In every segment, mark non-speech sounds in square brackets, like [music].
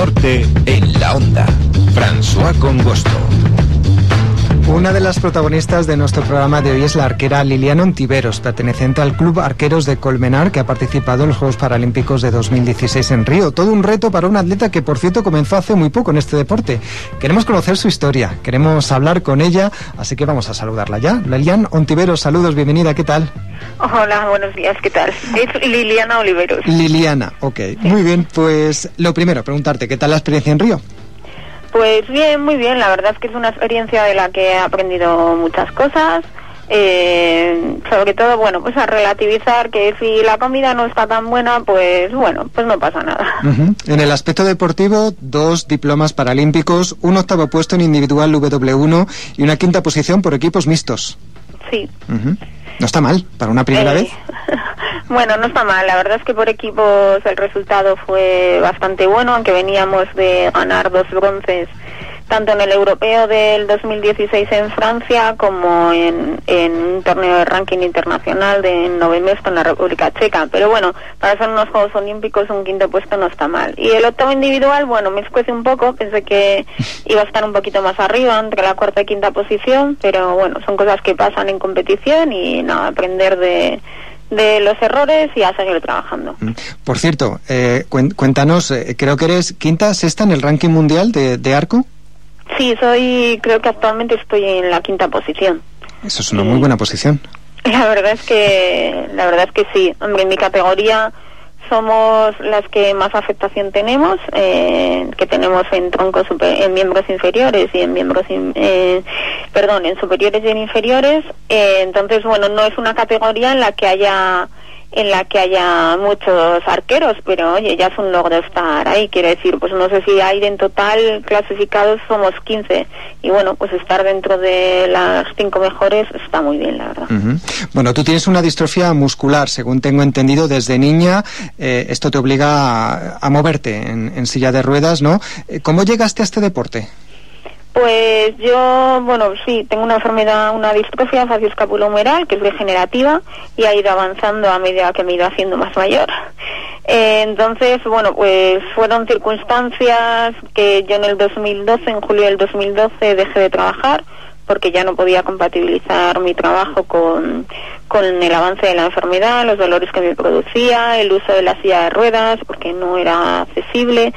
Norte en la onda. François Congosto. Una de las protagonistas de nuestro programa de hoy es la arquera Liliana Ontiveros, perteneciente al Club Arqueros de Colmenar, que ha participado en los Juegos Paralímpicos de 2016 en Río. Todo un reto para una atleta que, por cierto, comenzó hace muy poco en este deporte. Queremos conocer su historia, queremos hablar con ella, así que vamos a saludarla ya. Liliana Ontiveros, saludos, bienvenida, ¿qué tal? Hola, buenos días, ¿qué tal? Es Liliana Oliveros. Liliana, ok. Muy bien, pues lo primero, preguntarte, ¿qué tal la experiencia en Río? Pues bien, muy bien. La verdad es que es una experiencia de la que he aprendido muchas cosas. Eh, sobre todo, bueno, pues a relativizar que si la comida no está tan buena, pues bueno, pues no pasa nada. En el aspecto deportivo, dos diplomas paralímpicos, un octavo puesto en individual W1 y una quinta posición por equipos mixtos. Sí. No está mal, para una primera Eh, vez. [laughs] Bueno, no está mal. La verdad es que por equipos el resultado fue bastante bueno, aunque veníamos de ganar dos bronces tanto en el europeo del 2016 en Francia como en, en un torneo de ranking internacional de Novemesto en la República Checa. Pero bueno, para ser unos Juegos Olímpicos un quinto puesto no está mal. Y el octavo individual, bueno, me escuece un poco, pensé que [laughs] iba a estar un poquito más arriba, entre la cuarta y quinta posición, pero bueno, son cosas que pasan en competición y nada, aprender de de los errores y a seguir trabajando. Por cierto, eh, cuéntanos, eh, creo que eres quinta, sexta en el ranking mundial de, de arco. Sí, soy, creo que actualmente estoy en la quinta posición. Eso es una muy buena posición. La verdad es que, la verdad es que sí. Hombre, en mi categoría somos las que más afectación tenemos, eh, que tenemos en troncos super- en miembros inferiores y en miembros, in- eh, perdón, en superiores y en inferiores. Eh, entonces, bueno, no es una categoría en la que haya en la que haya muchos arqueros, pero oye, ya es un logro estar ahí, quiero decir, pues no sé si hay en total clasificados somos 15 y bueno, pues estar dentro de las cinco mejores está muy bien, la verdad. Bueno, tú tienes una distrofia muscular, según tengo entendido desde niña. eh, esto te obliga a, a moverte en, en silla de ruedas, ¿no? Eh, ¿Cómo llegaste a este deporte? Pues yo, bueno, sí, tengo una enfermedad, una distrofia facioscapulohumeral que es degenerativa y ha ido avanzando a medida que me he ido haciendo más mayor. Eh, entonces, bueno, pues fueron circunstancias que yo en el 2012, en julio del 2012, dejé de trabajar porque ya no podía compatibilizar mi trabajo con, con el avance de la enfermedad, los dolores que me producía, el uso de la silla de ruedas, porque no era accesible.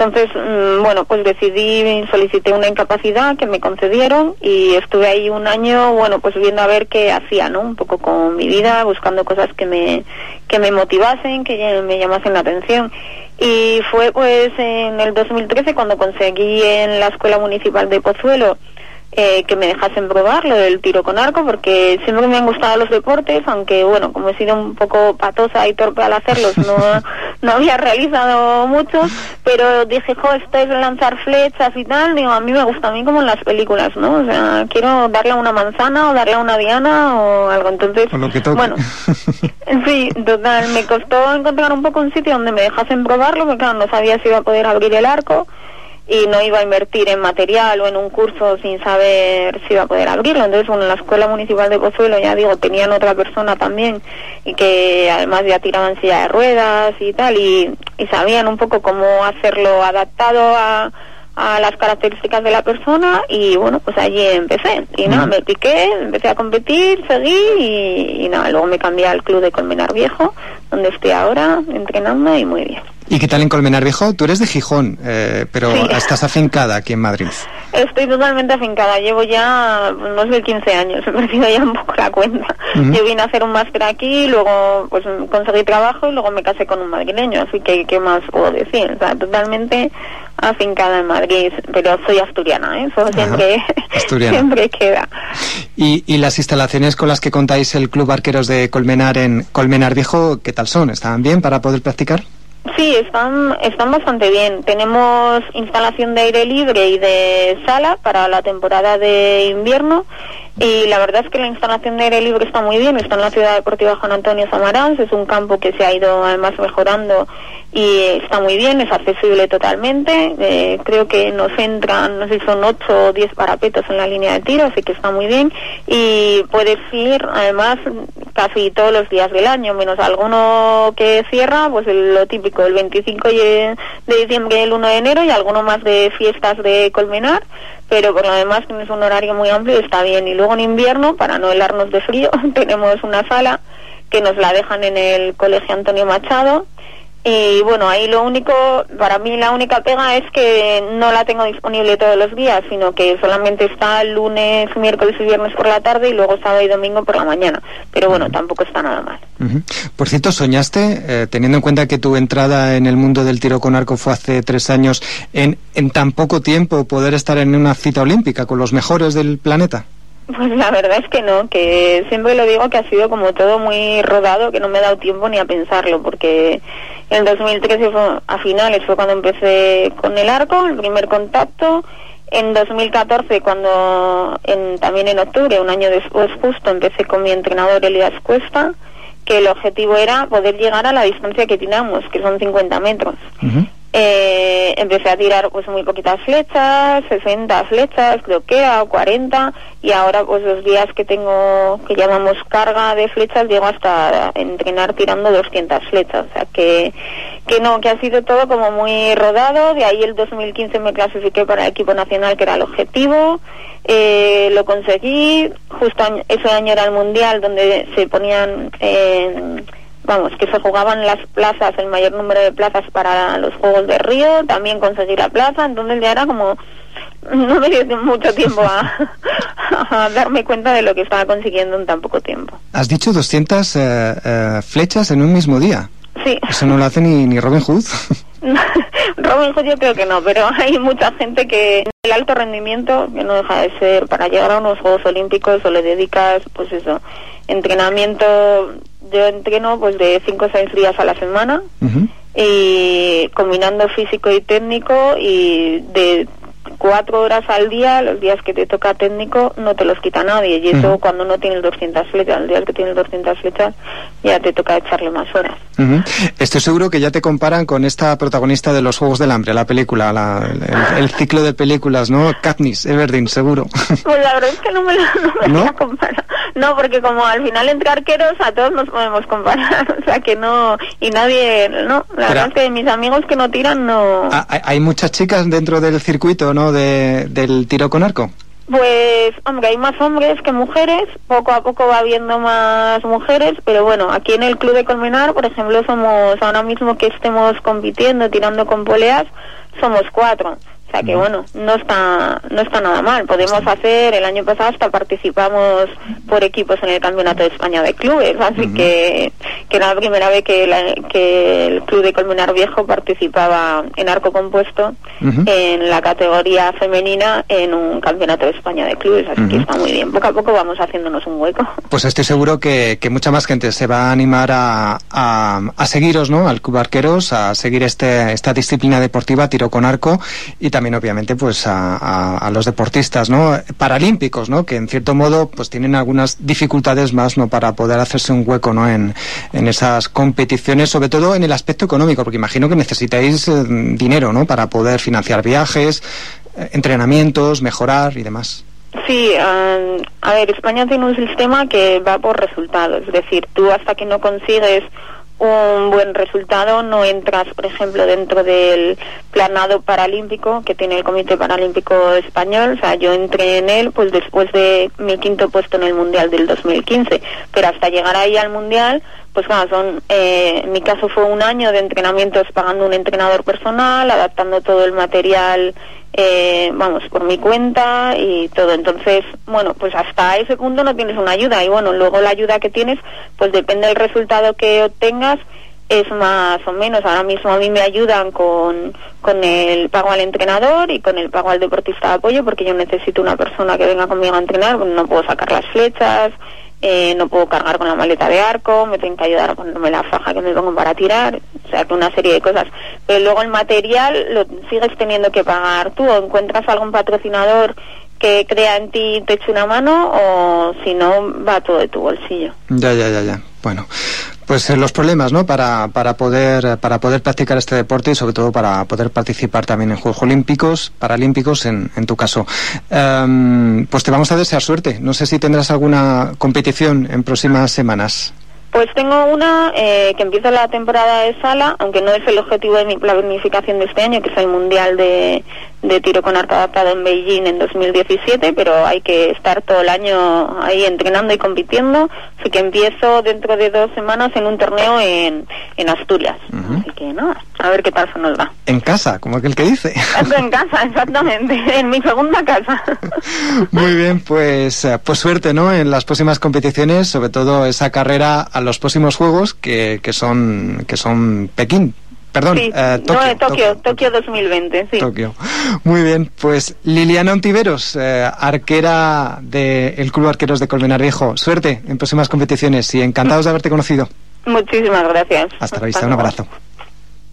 Entonces, mm, bueno, pues decidí, solicité una incapacidad que me concedieron y estuve ahí un año, bueno, pues viendo a ver qué hacía, ¿no? Un poco con mi vida, buscando cosas que me, que me motivasen, que me llamasen la atención. Y fue pues en el 2013 cuando conseguí en la Escuela Municipal de Pozuelo eh, que me dejasen probar lo del tiro con arco porque siempre me han gustado los deportes aunque bueno como he sido un poco patosa y torpe al hacerlos no [laughs] [laughs] no había realizado muchos pero dije jo esto es lanzar flechas y tal digo a mí me gusta a mí como en las películas no o sea quiero darle a una manzana o darle a una diana o algo entonces Con lo que toque. bueno [laughs] Sí, total, me costó encontrar un poco un sitio donde me dejasen probarlo, porque claro, no sabía si iba a poder abrir el arco y no iba a invertir en material o en un curso sin saber si iba a poder abrirlo. Entonces, bueno, en la Escuela Municipal de Pozuelo, ya digo, tenían otra persona también y que además ya tiraban silla de ruedas y tal, y, y sabían un poco cómo hacerlo adaptado a a las características de la persona y bueno pues allí empecé. Y nada me piqué empecé a competir seguí y, y nada luego me cambié al club de Colmenar Viejo donde estoy ahora entrenando y muy bien ¿Y qué tal en Colmenar Viejo? Tú eres de Gijón, eh, pero Sí. estás afincada aquí en Madrid. Estoy totalmente afincada, llevo ya no sé 15 años, [laughs] he perdido ya un poco la cuenta. Yo vine a hacer un máster aquí, luego pues conseguí trabajo y luego me casé con un madrileño, así que qué más puedo decir, o sea, totalmente afincada en Madrid, pero soy asturiana, ¿eh? eso siempre, asturiana. [laughs] siempre queda. ¿Y, y las instalaciones con las que contáis el Club Arqueros de Colmenar en Colmenar Viejo, qué tal son? ¿Están bien para poder practicar? Sí, están, están bastante bien. Tenemos instalación de aire libre y de sala para la temporada de invierno y la verdad es que la instalación de aire libre está muy bien. Está en la Ciudad Deportiva Juan Antonio Zamarán, es un campo que se ha ido además mejorando y está muy bien, es accesible totalmente. Eh, creo que nos entran, no sé si son 8 o 10 parapetos en la línea de tiro, así que está muy bien. Y puedes ir además casi todos los días del año, menos alguno que cierra, pues lo típico, el 25 de diciembre y el 1 de enero y alguno más de fiestas de Colmenar, pero por lo demás tienes un horario muy amplio y está bien. Y luego en invierno, para no helarnos de frío, [laughs] tenemos una sala que nos la dejan en el Colegio Antonio Machado y bueno, ahí lo único, para mí la única pega es que no la tengo disponible todos los días, sino que solamente está lunes, miércoles y viernes por la tarde y luego sábado y domingo por la mañana. Pero bueno, tampoco está nada mal. Por cierto, ¿soñaste, eh, teniendo en cuenta que tu entrada en el mundo del tiro con arco fue hace tres años, en, en tan poco tiempo poder estar en una cita olímpica con los mejores del planeta? Pues la verdad es que no, que siempre lo digo que ha sido como todo muy rodado, que no me he dado tiempo ni a pensarlo, porque en 2013 fue, a finales fue cuando empecé con el arco, el primer contacto. En 2014, cuando en, también en octubre, un año después justo, empecé con mi entrenador Elias Cuesta, que el objetivo era poder llegar a la distancia que teníamos, que son 50 metros. Eh, empecé a tirar pues muy poquitas flechas, 60 flechas, creo que, a 40, y ahora pues los días que tengo, que llamamos carga de flechas, llego hasta entrenar tirando 200 flechas, o sea que, que no, que ha sido todo como muy rodado, de ahí el 2015 me clasifiqué para el equipo nacional que era el objetivo, eh, lo conseguí, justo ese año era el mundial donde se ponían... Eh, vamos, que se jugaban las plazas, el mayor número de plazas para los Juegos de Río, también conseguir la plaza, entonces ya era como, [laughs] no me dio mucho tiempo [laughs] a, darme cuenta de lo que estaba consiguiendo en tan poco tiempo. Has dicho 200 eh, eh, flechas en un mismo día. Sí. Eso no lo hace ni, ni Robin Hood. [laughs] Robin Hood yo creo que no, pero hay mucha gente que el alto rendimiento, que no deja de ser, para llegar a unos Juegos Olímpicos o le dedicas, pues eso, entrenamiento yo entreno pues de 5 o 6 días a la semana y combinando físico y técnico y de cuatro horas al día, los días que te toca técnico, no te los quita nadie. Y eso cuando no tienes 200 flechas, el día que tienes 200 flechas, ya te toca echarle más horas. Estoy seguro que ya te comparan con esta protagonista de los Juegos del Hambre, la película, el, ciclo de películas, ¿no? Katniss Everdeen, seguro. Pues la verdad es que no me la. No, porque como al final entre arqueros a todos nos podemos comparar, [laughs] o sea que no, y nadie, no, la verdad es que mis amigos que no tiran no... Ah, hay muchas chicas dentro del circuito, ¿no? De, del tiro con arco? Pues, hombre, hay más hombres que mujeres, poco a poco va habiendo más mujeres, pero bueno, aquí en el Club de Colmenar, por ejemplo, somos, ahora mismo que estemos compitiendo, tirando con poleas, somos cuatro. O sea que bueno, no está, no está nada mal. Podemos hacer, el año pasado hasta participamos por equipos en el Campeonato de España de Clubes, así que, que era la primera vez que, que el Club de Colmenar Viejo participaba en arco compuesto en la categoría femenina en un Campeonato de España de Clubes, así que está muy bien. Poco a poco vamos haciéndonos un hueco. Pues estoy seguro que, que mucha más gente se va a animar a, a, a seguiros, ¿no? Al Club Arqueros, a seguir este, esta disciplina deportiva, tiro con arco, y también obviamente pues a, los deportistas no paralímpicos no que en cierto modo pues tienen algunas dificultades más no para poder hacerse un hueco no en, en esas competiciones sobre todo en el aspecto económico porque imagino que necesitáis eh, dinero no para poder financiar viajes eh, entrenamientos mejorar y demás. Sí, a ver, España tiene un sistema que va por resultados, es decir, tú hasta que no consigues un buen resultado, no entras, por ejemplo, dentro del planado paralímpico que tiene el Comité Paralímpico Español. O sea, yo entré en él pues después de mi quinto puesto en el Mundial del 2015. Pero hasta llegar ahí al Mundial, pues bueno, son, eh, en mi caso fue un año de entrenamientos pagando un entrenador personal, adaptando todo el material eh, vamos, por mi cuenta y todo. Entonces, bueno, pues hasta ese punto no tienes una ayuda y bueno, luego la ayuda que tienes, pues depende del resultado que obtengas, es más o menos. Ahora mismo a mí me ayudan con, con el pago al entrenador y con el pago al deportista de apoyo porque yo necesito una persona que venga conmigo a entrenar, no puedo sacar las flechas, eh, no puedo cargar con la maleta de arco, me tienen que ayudar a ponerme la faja que me pongo para tirar. O sea, que una serie de cosas. Pero luego el material lo sigues teniendo que pagar tú o encuentras algún patrocinador que crea en ti te eche una mano o si no va todo de tu bolsillo. Ya, ya, ya, ya. Bueno, pues eh, los problemas, ¿no? Para, para poder para poder practicar este deporte y sobre todo para poder participar también en Juegos Olímpicos, Paralímpicos, en, en tu caso. Em, pues te vamos a desear suerte. No sé si tendrás alguna competición en próximas semanas. Pues tengo una eh, que empieza la temporada de sala, aunque no es el objetivo de mi planificación de este año, que es el Mundial de, de Tiro con Arco Adaptado en Beijing en 2017, pero hay que estar todo el año ahí entrenando y compitiendo. Así que empiezo dentro de dos semanas en un torneo en, en Asturias. Así que nada, a ver qué tal se nos va. En casa, como aquel que dice. en casa, exactamente, [laughs] en mi segunda casa. [laughs] Muy bien, pues, eh, pues suerte, ¿no? En las próximas competiciones, sobre todo esa carrera a los próximos Juegos que, que son que son Pekín. Perdón, Sí, eh, Tokio, no, de Tokio, Tokio, Tokio 2020, sí. Tokio. Muy bien, pues Liliana Ontiveros, eh, arquera del Club Arqueros de Colmenar Viejo. Suerte en próximas competiciones y encantados de haberte conocido. Muchísimas gracias. Hasta la vista, un abrazo.